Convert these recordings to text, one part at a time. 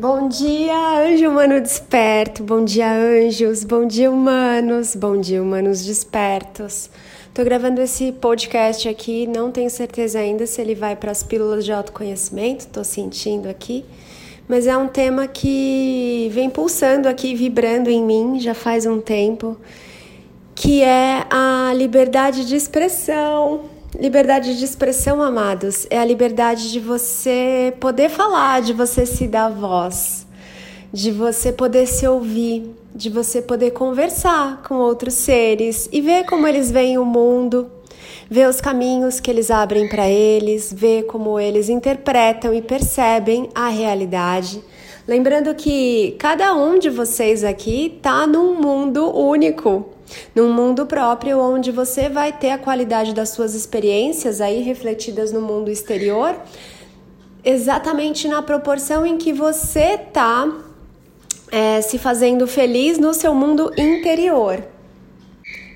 Bom dia, anjo humano desperto. Bom dia, anjos. Bom dia, humanos. Bom dia, humanos despertos. Tô gravando esse podcast aqui, não tenho certeza ainda se ele vai para as pílulas de autoconhecimento, tô sentindo aqui, mas é um tema que vem pulsando aqui, vibrando em mim já faz um tempo, que é a liberdade de expressão. Liberdade de expressão, amados, é a liberdade de você poder falar, de você se dar voz, de você poder se ouvir, de você poder conversar com outros seres e ver como eles veem o mundo, ver os caminhos que eles abrem para eles, ver como eles interpretam e percebem a realidade. Lembrando que cada um de vocês aqui está num mundo único num mundo próprio onde você vai ter a qualidade das suas experiências aí refletidas no mundo exterior, exatamente na proporção em que você está é, se fazendo feliz no seu mundo interior.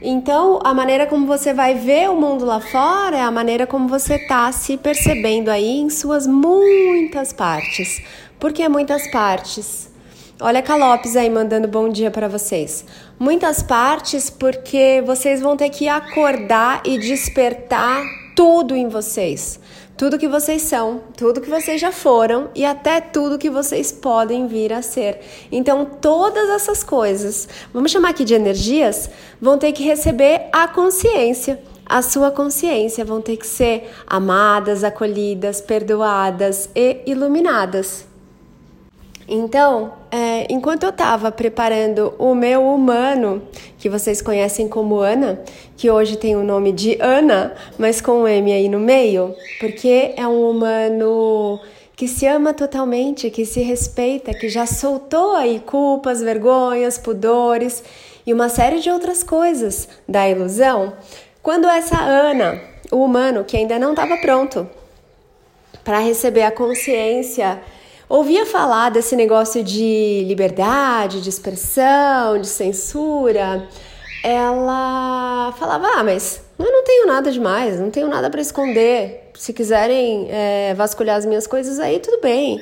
Então, a maneira como você vai ver o mundo lá fora é a maneira como você está se percebendo aí em suas muitas partes. Por que muitas partes? Olha a Calopes aí mandando bom dia para vocês. Muitas partes porque vocês vão ter que acordar e despertar tudo em vocês. Tudo que vocês são, tudo que vocês já foram e até tudo que vocês podem vir a ser. Então, todas essas coisas, vamos chamar aqui de energias, vão ter que receber a consciência a sua consciência vão ter que ser amadas, acolhidas, perdoadas e iluminadas. Então, é, enquanto eu estava preparando o meu humano, que vocês conhecem como Ana, que hoje tem o nome de Ana, mas com um M aí no meio, porque é um humano que se ama totalmente, que se respeita, que já soltou aí culpas, vergonhas, pudores e uma série de outras coisas da ilusão. Quando essa Ana, o humano que ainda não estava pronto para receber a consciência ouvia falar desse negócio de liberdade, de expressão, de censura, ela falava: Ah, mas eu não tenho nada demais, não tenho nada para esconder. Se quiserem é, vasculhar as minhas coisas aí, tudo bem.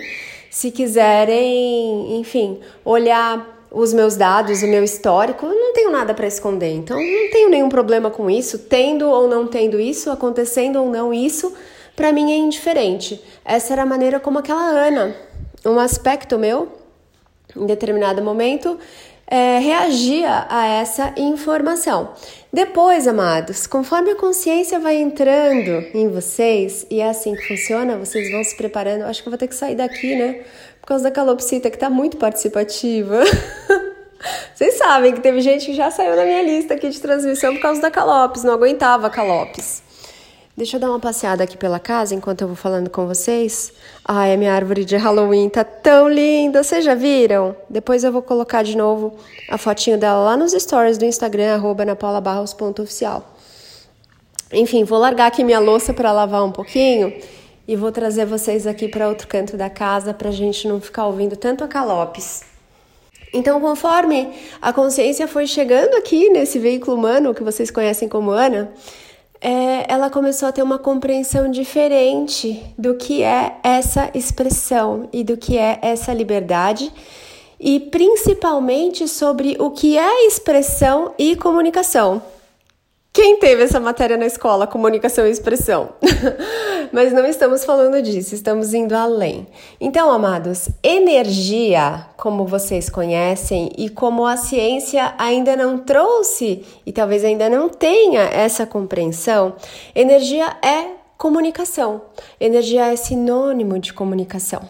Se quiserem, enfim, olhar os meus dados, o meu histórico, eu não tenho nada para esconder. Então, não tenho nenhum problema com isso, tendo ou não tendo isso, acontecendo ou não isso, para mim é indiferente. Essa era a maneira como aquela Ana um aspecto meu, em determinado momento, é, reagia a essa informação. Depois, amados, conforme a consciência vai entrando em vocês, e é assim que funciona, vocês vão se preparando. Acho que eu vou ter que sair daqui, né? Por causa da calopsita, que tá muito participativa. Vocês sabem que teve gente que já saiu da minha lista aqui de transmissão por causa da calopes, não aguentava calopes. Deixa eu dar uma passeada aqui pela casa enquanto eu vou falando com vocês. Ai, a minha árvore de Halloween tá tão linda, vocês já viram? Depois eu vou colocar de novo a fotinho dela lá nos stories do Instagram, arroba napaulabarros.oficial. Enfim, vou largar aqui minha louça para lavar um pouquinho e vou trazer vocês aqui para outro canto da casa pra gente não ficar ouvindo tanto a calopes. Então, conforme a consciência foi chegando aqui nesse veículo humano que vocês conhecem como Ana, é, ela começou a ter uma compreensão diferente do que é essa expressão e do que é essa liberdade, e principalmente sobre o que é expressão e comunicação. Quem teve essa matéria na escola, comunicação e expressão? Mas não estamos falando disso, estamos indo além. Então, amados, energia, como vocês conhecem e como a ciência ainda não trouxe e talvez ainda não tenha essa compreensão, energia é comunicação. Energia é sinônimo de comunicação.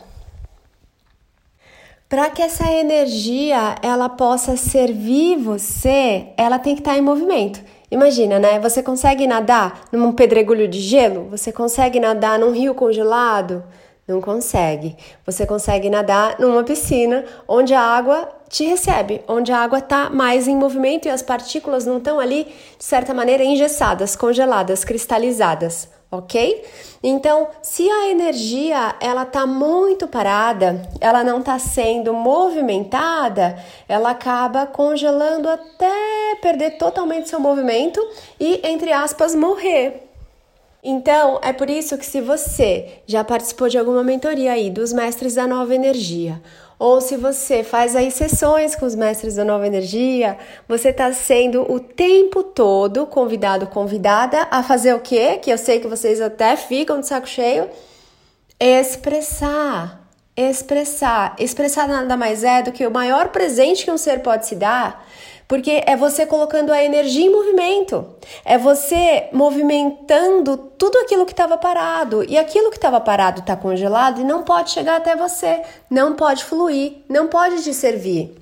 Para que essa energia ela possa servir você, ela tem que estar em movimento. Imagina, né? Você consegue nadar num pedregulho de gelo? Você consegue nadar num rio congelado? Não consegue. Você consegue nadar numa piscina onde a água te recebe, onde a água está mais em movimento e as partículas não estão ali, de certa maneira, engessadas, congeladas, cristalizadas ok? Então, se a energia ela tá muito parada, ela não está sendo movimentada, ela acaba congelando até perder totalmente seu movimento e, entre aspas, morrer. Então, é por isso que se você já participou de alguma mentoria aí dos mestres da nova energia, ou se você faz aí sessões com os mestres da nova energia, você está sendo o tempo todo convidado, convidada a fazer o quê? Que eu sei que vocês até ficam de saco cheio. Expressar. Expressar. Expressar nada mais é do que o maior presente que um ser pode se dar porque é você colocando a energia em movimento, é você movimentando tudo aquilo que estava parado, e aquilo que estava parado está congelado e não pode chegar até você, não pode fluir, não pode te servir.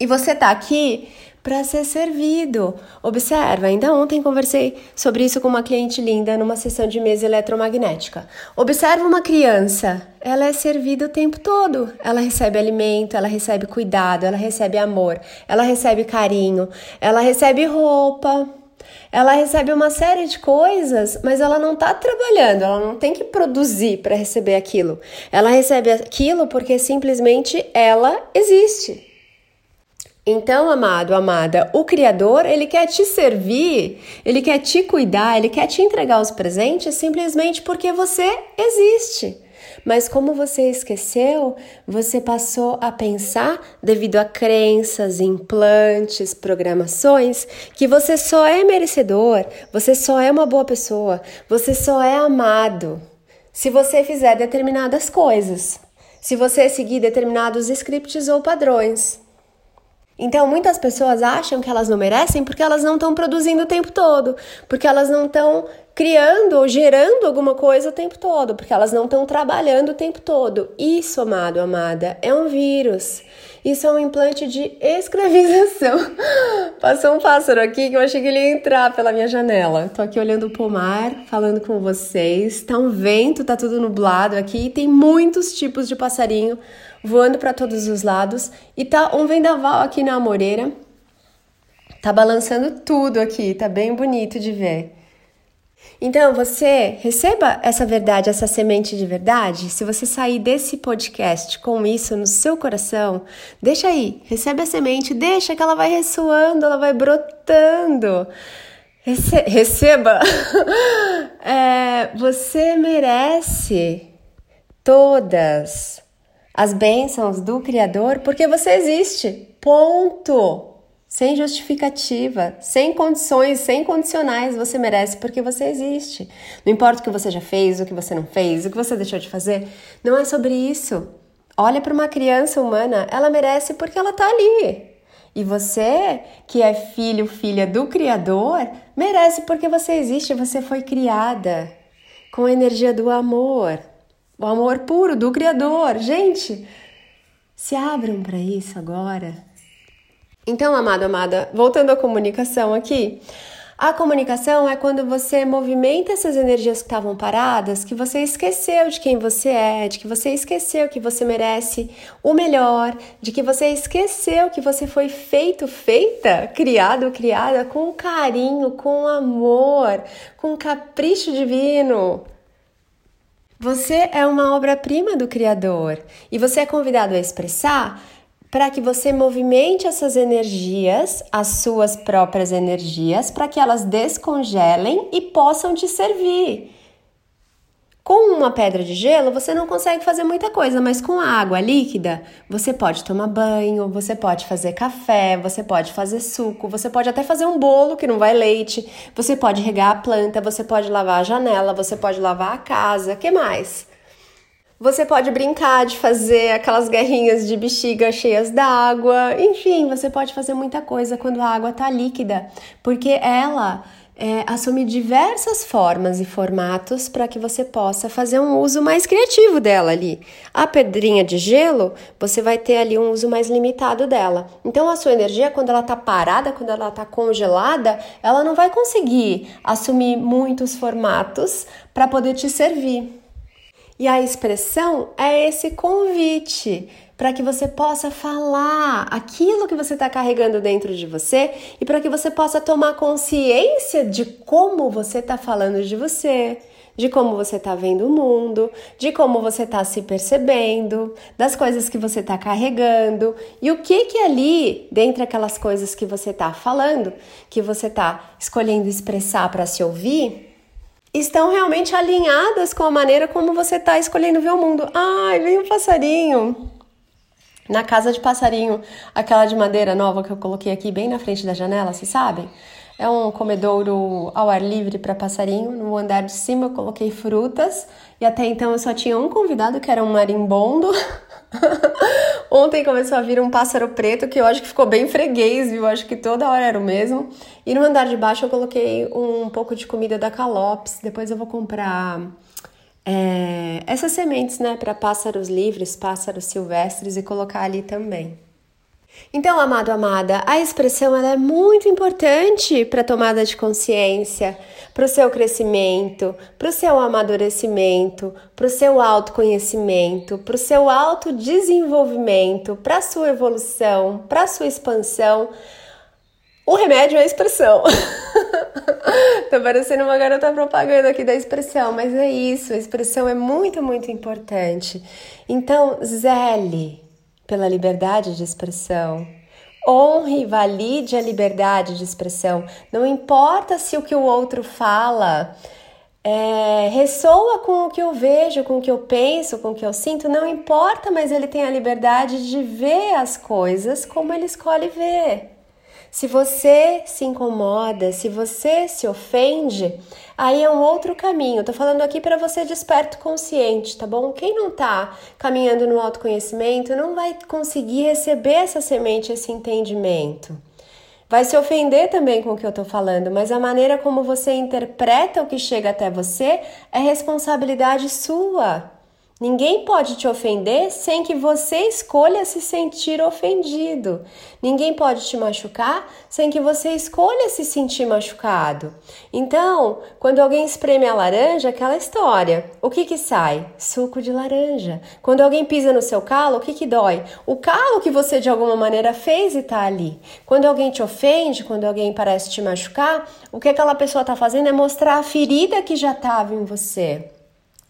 E você está aqui para ser servido. Observa, ainda ontem conversei sobre isso com uma cliente linda numa sessão de mesa eletromagnética. Observa uma criança, ela é servida o tempo todo. Ela recebe alimento, ela recebe cuidado, ela recebe amor, ela recebe carinho, ela recebe roupa. Ela recebe uma série de coisas, mas ela não está trabalhando, ela não tem que produzir para receber aquilo. Ela recebe aquilo porque simplesmente ela existe. Então, amado, amada, o Criador, ele quer te servir, ele quer te cuidar, ele quer te entregar os presentes simplesmente porque você existe. Mas como você esqueceu, você passou a pensar, devido a crenças, implantes, programações, que você só é merecedor, você só é uma boa pessoa, você só é amado se você fizer determinadas coisas, se você seguir determinados scripts ou padrões. Então, muitas pessoas acham que elas não merecem porque elas não estão produzindo o tempo todo, porque elas não estão criando ou gerando alguma coisa o tempo todo, porque elas não estão trabalhando o tempo todo. Isso, amado, amada, é um vírus. Isso é um implante de escravização. Passou um pássaro aqui que eu achei que ele ia entrar pela minha janela. Tô aqui olhando o pomar, falando com vocês. Tá um vento, tá tudo nublado aqui e tem muitos tipos de passarinho voando para todos os lados e tá um vendaval aqui na amoreira. Tá balançando tudo aqui, tá bem bonito de ver. Então, você receba essa verdade, essa semente de verdade. Se você sair desse podcast com isso no seu coração, deixa aí, recebe a semente, deixa que ela vai ressoando, ela vai brotando. Rece receba! é, você merece todas as bênçãos do Criador porque você existe. Ponto. Sem justificativa, sem condições, sem condicionais, você merece porque você existe. Não importa o que você já fez, o que você não fez, o que você deixou de fazer, não é sobre isso. Olha para uma criança humana, ela merece porque ela está ali. E você, que é filho, filha do Criador, merece porque você existe, você foi criada com a energia do amor, o amor puro do Criador. Gente, se abram para isso agora. Então, amado, amada, voltando à comunicação aqui. A comunicação é quando você movimenta essas energias que estavam paradas, que você esqueceu de quem você é, de que você esqueceu que você merece o melhor, de que você esqueceu que você foi feito, feita, criado, criada com carinho, com amor, com capricho divino. Você é uma obra-prima do Criador e você é convidado a expressar para que você movimente essas energias, as suas próprias energias, para que elas descongelem e possam te servir. Com uma pedra de gelo, você não consegue fazer muita coisa, mas com a água líquida, você pode tomar banho, você pode fazer café, você pode fazer suco, você pode até fazer um bolo que não vai leite, você pode regar a planta, você pode lavar a janela, você pode lavar a casa, que mais? Você pode brincar de fazer aquelas guerrinhas de bexiga cheias d'água, enfim, você pode fazer muita coisa quando a água está líquida, porque ela é, assumir diversas formas e formatos para que você possa fazer um uso mais criativo dela ali. A pedrinha de gelo, você vai ter ali um uso mais limitado dela. Então, a sua energia, quando ela está parada, quando ela está congelada, ela não vai conseguir assumir muitos formatos para poder te servir. E a expressão é esse convite para que você possa falar aquilo que você está carregando dentro de você e para que você possa tomar consciência de como você está falando de você, de como você está vendo o mundo, de como você está se percebendo, das coisas que você está carregando e o que que ali, dentre aquelas coisas que você está falando, que você está escolhendo expressar para se ouvir, estão realmente alinhadas com a maneira como você está escolhendo ver o mundo. Ai, vem um passarinho. Na casa de passarinho, aquela de madeira nova que eu coloquei aqui bem na frente da janela, vocês sabem? É um comedouro ao ar livre para passarinho. No andar de cima eu coloquei frutas e até então eu só tinha um convidado que era um marimbondo. Ontem começou a vir um pássaro preto que eu acho que ficou bem freguês, viu? Acho que toda hora era o mesmo. E no andar de baixo eu coloquei um pouco de comida da Calops. Depois eu vou comprar é, essas sementes, né, para pássaros livres, pássaros silvestres e colocar ali também. Então, amado, amada, a expressão ela é muito importante para a tomada de consciência, para o seu crescimento, para o seu amadurecimento, para o seu autoconhecimento, para o seu autodesenvolvimento, para a sua evolução, para a sua expansão. O remédio é a expressão. Tô parecendo uma garota propaganda aqui da expressão, mas é isso, a expressão é muito, muito importante. Então, zele pela liberdade de expressão. Honre e valide a liberdade de expressão. Não importa se o que o outro fala é, ressoa com o que eu vejo, com o que eu penso, com o que eu sinto, não importa, mas ele tem a liberdade de ver as coisas como ele escolhe ver. Se você se incomoda, se você se ofende, aí é um outro caminho. Tô falando aqui para você desperto consciente, tá bom? Quem não tá caminhando no autoconhecimento não vai conseguir receber essa semente, esse entendimento. Vai se ofender também com o que eu tô falando, mas a maneira como você interpreta o que chega até você é responsabilidade sua. Ninguém pode te ofender sem que você escolha se sentir ofendido. Ninguém pode te machucar sem que você escolha se sentir machucado. Então, quando alguém espreme a laranja, aquela história. O que que sai? Suco de laranja. Quando alguém pisa no seu calo, o que que dói? O calo que você de alguma maneira fez e tá ali. Quando alguém te ofende, quando alguém parece te machucar, o que aquela pessoa tá fazendo é mostrar a ferida que já estava em você.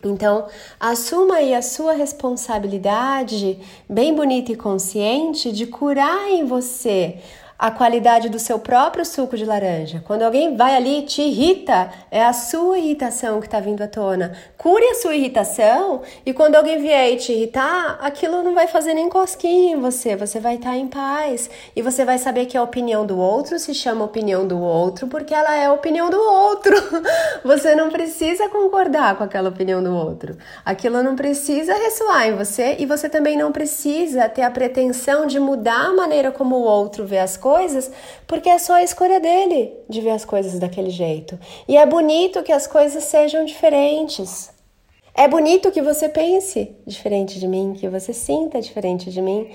Então, assuma aí a sua responsabilidade, bem bonita e consciente, de curar em você a qualidade do seu próprio suco de laranja. Quando alguém vai ali e te irrita, é a sua irritação que está vindo à tona. Cure a sua irritação e quando alguém vier e te irritar, aquilo não vai fazer nem cosquinha em você. Você vai estar tá em paz e você vai saber que a opinião do outro se chama opinião do outro porque ela é a opinião do outro. Você não precisa concordar com aquela opinião do outro. Aquilo não precisa ressoar em você e você também não precisa ter a pretensão de mudar a maneira como o outro vê as coisas coisas porque é só a escolha dele de ver as coisas daquele jeito. E é bonito que as coisas sejam diferentes. É bonito que você pense diferente de mim, que você sinta diferente de mim,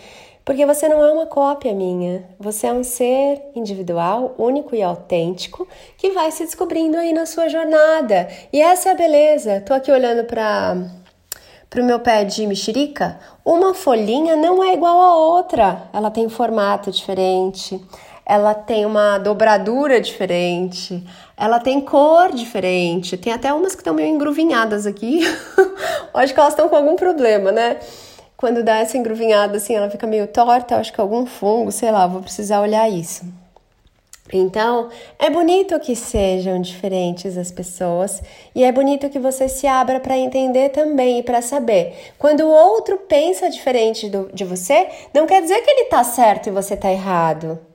porque você não é uma cópia minha. Você é um ser individual, único e autêntico que vai se descobrindo aí na sua jornada. E essa é a beleza. Tô aqui olhando para para o meu pé de mexerica, uma folhinha não é igual a outra. Ela tem formato diferente, ela tem uma dobradura diferente, ela tem cor diferente. Tem até umas que estão meio engruvinhadas aqui. acho que elas estão com algum problema, né? Quando dá essa engruvinhada assim, ela fica meio torta, acho que algum fungo, sei lá, vou precisar olhar isso. Então, é bonito que sejam diferentes as pessoas e é bonito que você se abra para entender também e para saber. Quando o outro pensa diferente do, de você, não quer dizer que ele está certo e você está errado.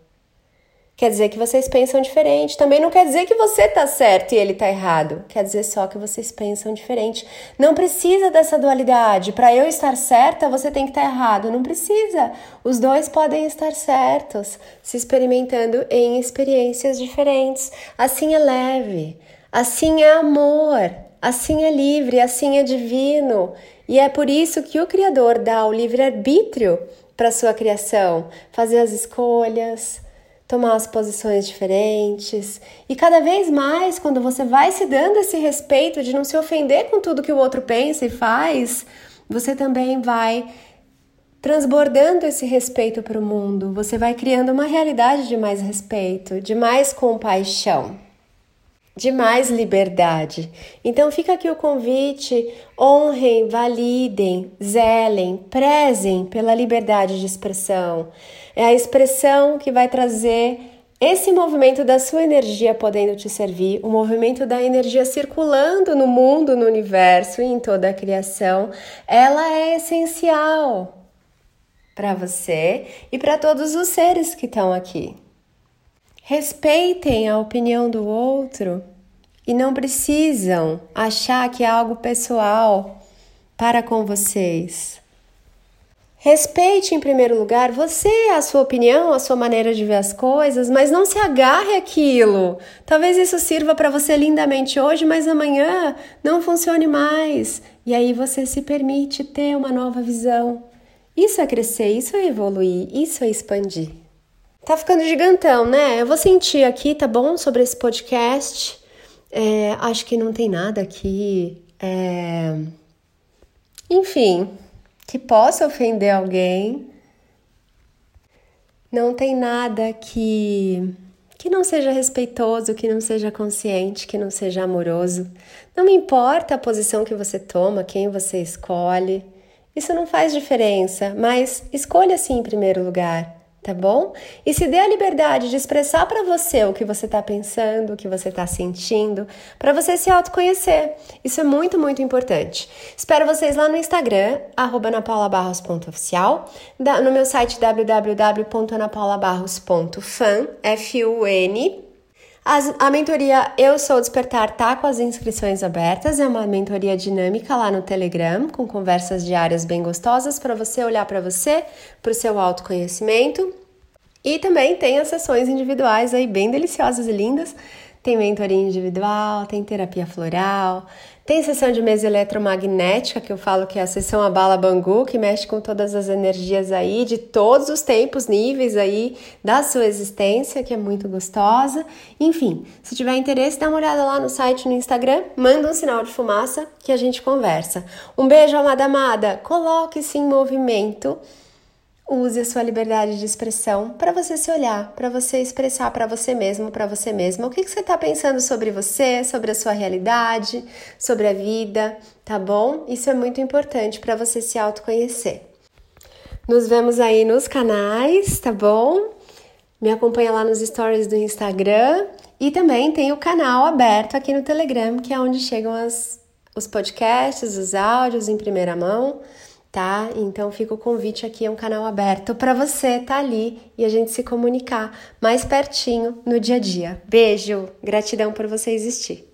Quer dizer que vocês pensam diferente. Também não quer dizer que você está certo e ele está errado. Quer dizer só que vocês pensam diferente. Não precisa dessa dualidade. Para eu estar certa, você tem que estar tá errado. Não precisa. Os dois podem estar certos, se experimentando em experiências diferentes. Assim é leve. Assim é amor. Assim é livre. Assim é divino. E é por isso que o Criador dá o livre-arbítrio para sua criação, fazer as escolhas tomar as posições diferentes. E cada vez mais, quando você vai se dando esse respeito de não se ofender com tudo que o outro pensa e faz, você também vai transbordando esse respeito para o mundo. Você vai criando uma realidade de mais respeito, de mais compaixão. De mais liberdade. Então fica aqui o convite: honrem, validem, zelem, prezem pela liberdade de expressão. É a expressão que vai trazer esse movimento da sua energia podendo te servir, o movimento da energia circulando no mundo, no universo e em toda a criação, ela é essencial. para você e para todos os seres que estão aqui. Respeitem a opinião do outro e não precisam achar que é algo pessoal para com vocês. Respeite em primeiro lugar você, a sua opinião, a sua maneira de ver as coisas, mas não se agarre àquilo. Talvez isso sirva para você lindamente hoje, mas amanhã não funcione mais. E aí você se permite ter uma nova visão. Isso é crescer, isso é evoluir, isso é expandir. Tá ficando gigantão, né? Eu vou sentir aqui, tá bom? Sobre esse podcast. É, acho que não tem nada aqui. É... Enfim, que possa ofender alguém. Não tem nada que que não seja respeitoso, que não seja consciente, que não seja amoroso. Não me importa a posição que você toma, quem você escolhe. Isso não faz diferença, mas escolha sim em primeiro lugar tá bom? E se dê a liberdade de expressar para você o que você está pensando, o que você está sentindo, para você se autoconhecer. Isso é muito, muito importante. Espero vocês lá no Instagram, anapaulabarros.oficial, no meu site www.anapaulabarros.fan, F-U-N, a mentoria Eu Sou Despertar tá com as inscrições abertas, é uma mentoria dinâmica lá no Telegram, com conversas diárias bem gostosas para você olhar para você, para o seu autoconhecimento. E também tem as sessões individuais aí bem deliciosas e lindas tem mentoria individual, tem terapia floral, tem sessão de mesa eletromagnética, que eu falo que é a sessão Abala Bangu, que mexe com todas as energias aí, de todos os tempos, níveis aí da sua existência, que é muito gostosa. Enfim, se tiver interesse, dá uma olhada lá no site, no Instagram, manda um sinal de fumaça que a gente conversa. Um beijo, amada amada, coloque-se em movimento Use a sua liberdade de expressão para você se olhar, para você expressar para você mesmo, para você mesma o que, que você está pensando sobre você, sobre a sua realidade, sobre a vida, tá bom? Isso é muito importante para você se autoconhecer. Nos vemos aí nos canais, tá bom? Me acompanha lá nos stories do Instagram e também tem o canal aberto aqui no Telegram, que é onde chegam as, os podcasts, os áudios em primeira mão tá? Então fica o convite aqui, é um canal aberto para você estar tá ali e a gente se comunicar mais pertinho no dia a dia. Beijo, gratidão por você existir.